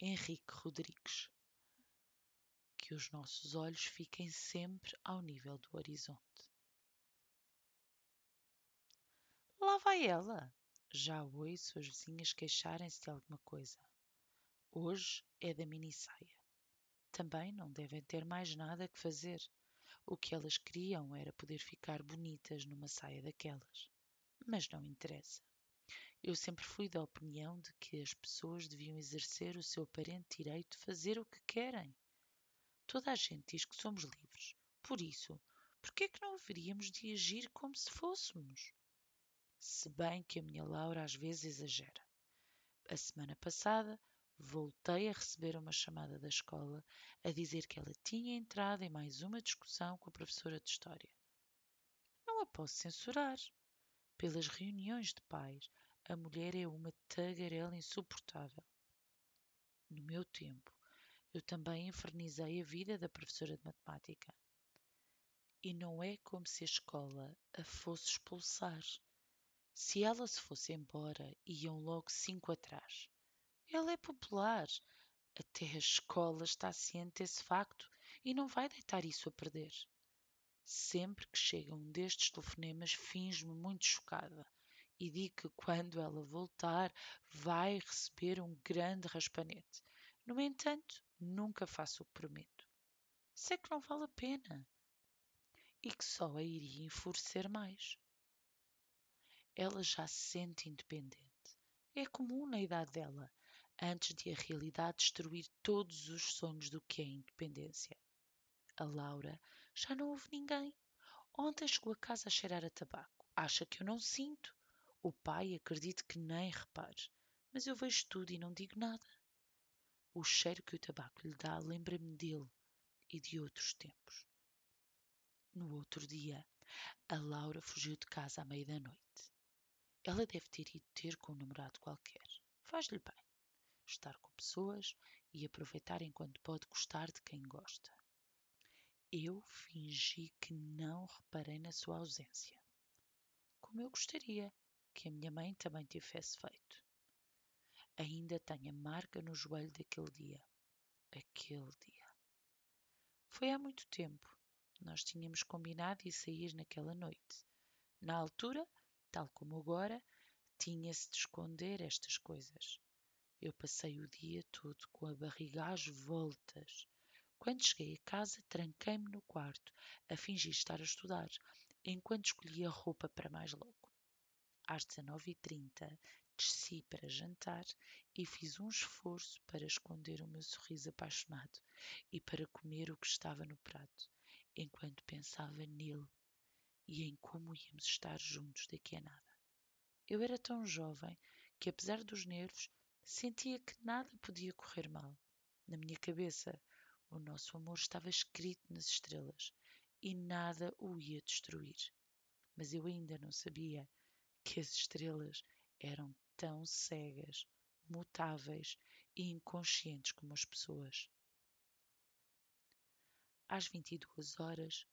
Henrique Rodrigues. Que os nossos olhos fiquem sempre ao nível do horizonte. Lá vai ela! Já ouço as vizinhas queixarem-se de alguma coisa. Hoje é da mini saia. Também não devem ter mais nada que fazer. O que elas queriam era poder ficar bonitas numa saia daquelas. Mas não interessa. Eu sempre fui da opinião de que as pessoas deviam exercer o seu aparente direito de fazer o que querem. Toda a gente diz que somos livres. Por isso, por que é que não haveríamos de agir como se fôssemos? Se bem que a minha Laura às vezes exagera. A semana passada voltei a receber uma chamada da escola a dizer que ela tinha entrado em mais uma discussão com a professora de História. Não a posso censurar. Pelas reuniões de pais, a mulher é uma tagarela insuportável. No meu tempo, eu também infernizei a vida da professora de matemática. E não é como se a escola a fosse expulsar. Se ela se fosse embora, iam logo cinco atrás. Ela é popular. Até a escola está ciente desse facto e não vai deitar isso a perder. Sempre que chega um destes telefonemas, finjo-me muito chocada e digo que quando ela voltar vai receber um grande raspanete. No entanto, nunca faço o que prometo. Sei que não vale a pena e que só a iria enfurecer mais. Ela já se sente independente. É comum na idade dela, antes de a realidade destruir todos os sonhos do que é independência. A Laura já não ouve ninguém. Ontem chegou a casa a cheirar a tabaco. Acha que eu não sinto. O pai acredita que nem repare, mas eu vejo tudo e não digo nada. O cheiro que o tabaco lhe dá lembra-me dele e de outros tempos. No outro dia, a Laura fugiu de casa à meia da noite. Ela deve ter ido ter com um namorado qualquer. Faz-lhe bem estar com pessoas e aproveitar enquanto pode gostar de quem gosta. Eu fingi que não reparei na sua ausência. Como eu gostaria que a minha mãe também tivesse feito. Ainda tenho a marca no joelho daquele dia. Aquele dia. Foi há muito tempo. Nós tínhamos combinado de sair naquela noite. Na altura, tal como agora, tinha-se de esconder estas coisas. Eu passei o dia todo com a barriga às voltas. Quando cheguei a casa, tranquei-me no quarto, a fingir estar a estudar, enquanto escolhia roupa para mais logo às 19h30, desci para jantar e fiz um esforço para esconder o meu sorriso apaixonado e para comer o que estava no prato, enquanto pensava nele e em como íamos estar juntos daqui a nada. Eu era tão jovem que, apesar dos nervos, sentia que nada podia correr mal. Na minha cabeça, o nosso amor estava escrito nas estrelas e nada o ia destruir. Mas eu ainda não sabia que as estrelas eram tão cegas, mutáveis e inconscientes como as pessoas. Às 22 horas,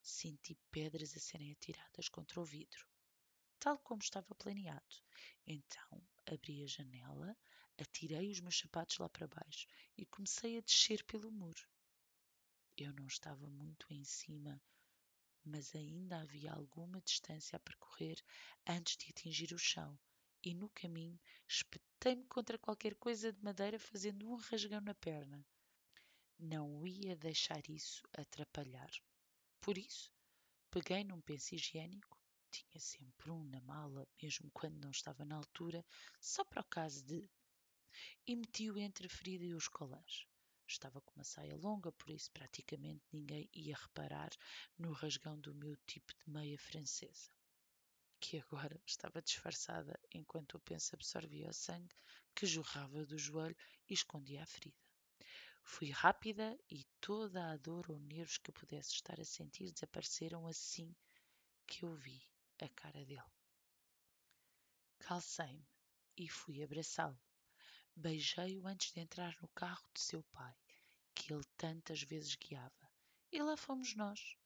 senti pedras a serem atiradas contra o vidro, tal como estava planeado. Então, abri a janela, atirei os meus sapatos lá para baixo e comecei a descer pelo muro. Eu não estava muito em cima mas ainda havia alguma distância a percorrer antes de atingir o chão, e no caminho espetei-me contra qualquer coisa de madeira, fazendo um rasgão na perna. Não ia deixar isso atrapalhar-me. Por isso, peguei num penso higiênico, tinha sempre um na mala, mesmo quando não estava na altura, só para o caso de. e meti-o entre a ferida e os colãs. Estava com uma saia longa, por isso praticamente ninguém ia reparar no rasgão do meu tipo de meia francesa, que agora estava disfarçada enquanto o penso absorvia o sangue que jorrava do joelho e escondia a ferida. Fui rápida e toda a dor ou nervos que pudesse estar a sentir desapareceram assim que eu vi a cara dele. Calcei-me e fui abraçá-lo. Beijei-o antes de entrar no carro de seu pai, que ele tantas vezes guiava. E lá fomos nós.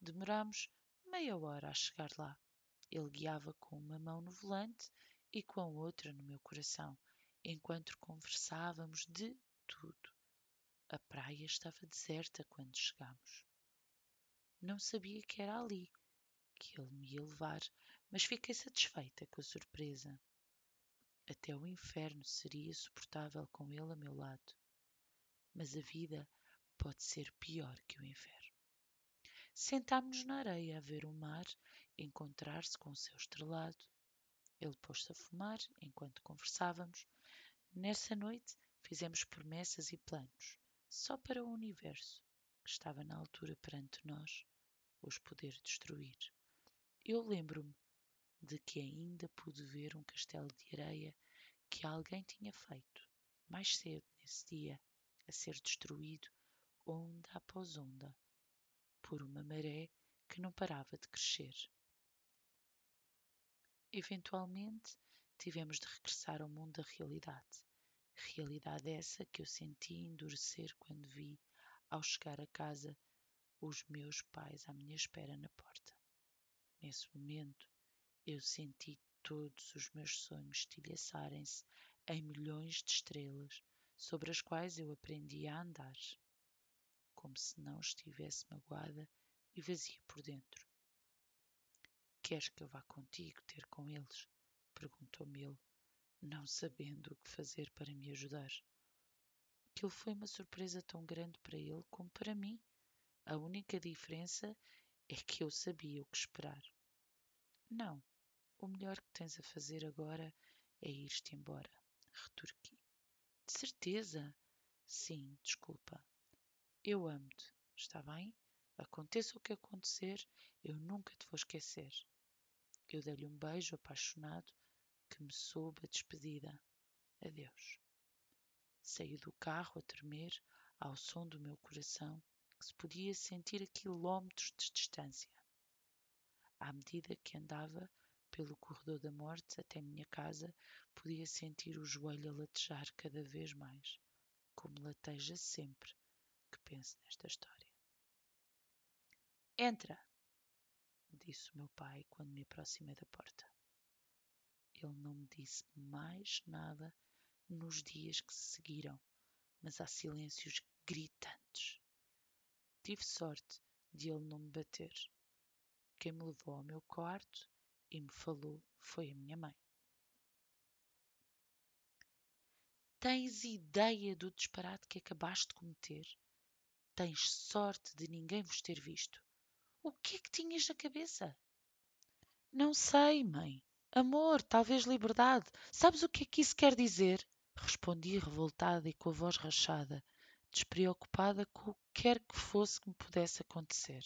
Demorámos meia hora a chegar lá. Ele guiava com uma mão no volante e com a outra no meu coração, enquanto conversávamos de tudo, a praia estava deserta quando chegamos. Não sabia que era ali que ele me ia levar, mas fiquei satisfeita com a surpresa. Até o inferno seria suportável com ele a meu lado. Mas a vida pode ser pior que o inferno. Sentámos-nos na areia a ver o mar encontrar-se com o céu estrelado. Ele pôs-se a fumar enquanto conversávamos. Nessa noite fizemos promessas e planos, só para o universo, que estava na altura perante nós, os poder destruir. Eu lembro-me de que ainda pude ver um castelo de areia que alguém tinha feito, mais cedo nesse dia, a ser destruído onda após onda, por uma maré que não parava de crescer. Eventualmente, tivemos de regressar ao mundo da realidade. Realidade essa que eu senti endurecer quando vi, ao chegar a casa, os meus pais à minha espera na porta. Nesse momento, eu senti todos os meus sonhos estilhaçarem-se em milhões de estrelas sobre as quais eu aprendi a andar, como se não estivesse magoada e vazia por dentro. Queres que eu vá contigo ter com eles? perguntou-me ele, não sabendo o que fazer para me ajudar. Aquilo foi uma surpresa tão grande para ele como para mim. A única diferença é que eu sabia o que esperar. Não, o melhor que tens a fazer agora é ir-te embora, retorqui. De certeza? Sim, desculpa. Eu amo-te, está bem? Aconteça o que acontecer, eu nunca te vou esquecer. Eu dei-lhe um beijo apaixonado que me soube a despedida. Adeus. Saí do carro a tremer ao som do meu coração, que se podia sentir a quilómetros de distância. À medida que andava pelo corredor da morte até minha casa, podia sentir o joelho a latejar cada vez mais, como lateja sempre que penso nesta história. Entra! disse o meu pai quando me aproximei da porta. Ele não me disse mais nada nos dias que se seguiram, mas há silêncios gritantes. Tive sorte de ele não me bater. Quem me levou ao meu quarto e me falou foi a minha mãe. Tens ideia do disparate que acabaste de cometer? Tens sorte de ninguém vos ter visto. O que é que tinhas na cabeça? Não sei, mãe. Amor, talvez liberdade. Sabes o que é que isso quer dizer? Respondi revoltada e com a voz rachada, despreocupada com o que quer que fosse que me pudesse acontecer.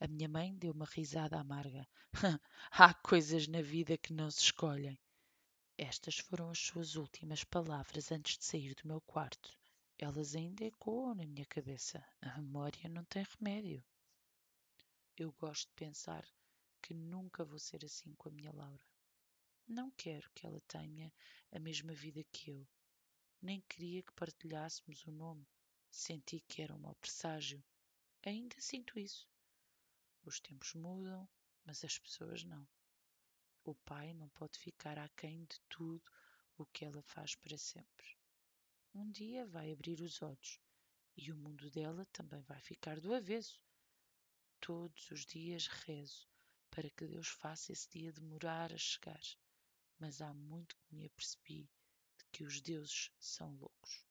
A minha mãe deu uma risada amarga. Há coisas na vida que não se escolhem. Estas foram as suas últimas palavras antes de sair do meu quarto. Elas ainda ecoam na minha cabeça. A memória não tem remédio. Eu gosto de pensar que nunca vou ser assim com a minha Laura. Não quero que ela tenha a mesma vida que eu. Nem queria que partilhássemos o nome. Senti que era um mau presságio. Ainda sinto isso. Os tempos mudam, mas as pessoas não. O pai não pode ficar aquém de tudo o que ela faz para sempre. Um dia vai abrir os olhos e o mundo dela também vai ficar do avesso. Todos os dias rezo para que Deus faça esse dia demorar a chegar, mas há muito que me apercebi de que os deuses são loucos.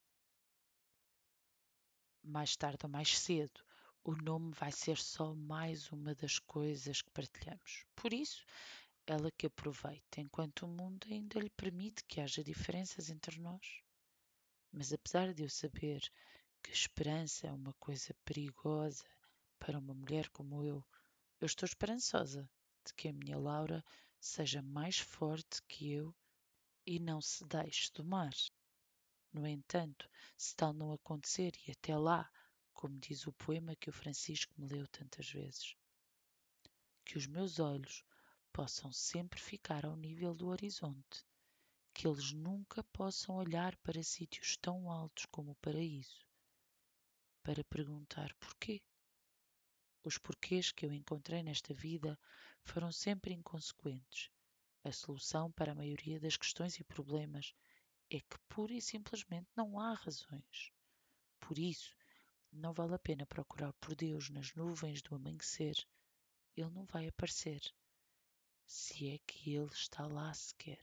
Mais tarde ou mais cedo, o nome vai ser só mais uma das coisas que partilhamos. Por isso, ela que aproveite enquanto o mundo ainda lhe permite que haja diferenças entre nós. Mas apesar de eu saber que esperança é uma coisa perigosa para uma mulher como eu, eu estou esperançosa de que a minha Laura seja mais forte que eu e não se deixe domar. No entanto, se tal não acontecer e até lá como diz o poema que o Francisco me leu tantas vezes. Que os meus olhos possam sempre ficar ao nível do horizonte, que eles nunca possam olhar para sítios tão altos como o paraíso, para perguntar porquê. Os porquês que eu encontrei nesta vida foram sempre inconsequentes. A solução para a maioria das questões e problemas é que pura e simplesmente não há razões. Por isso, não vale a pena procurar por Deus nas nuvens do amanhecer. Ele não vai aparecer, se é que ele está lá sequer.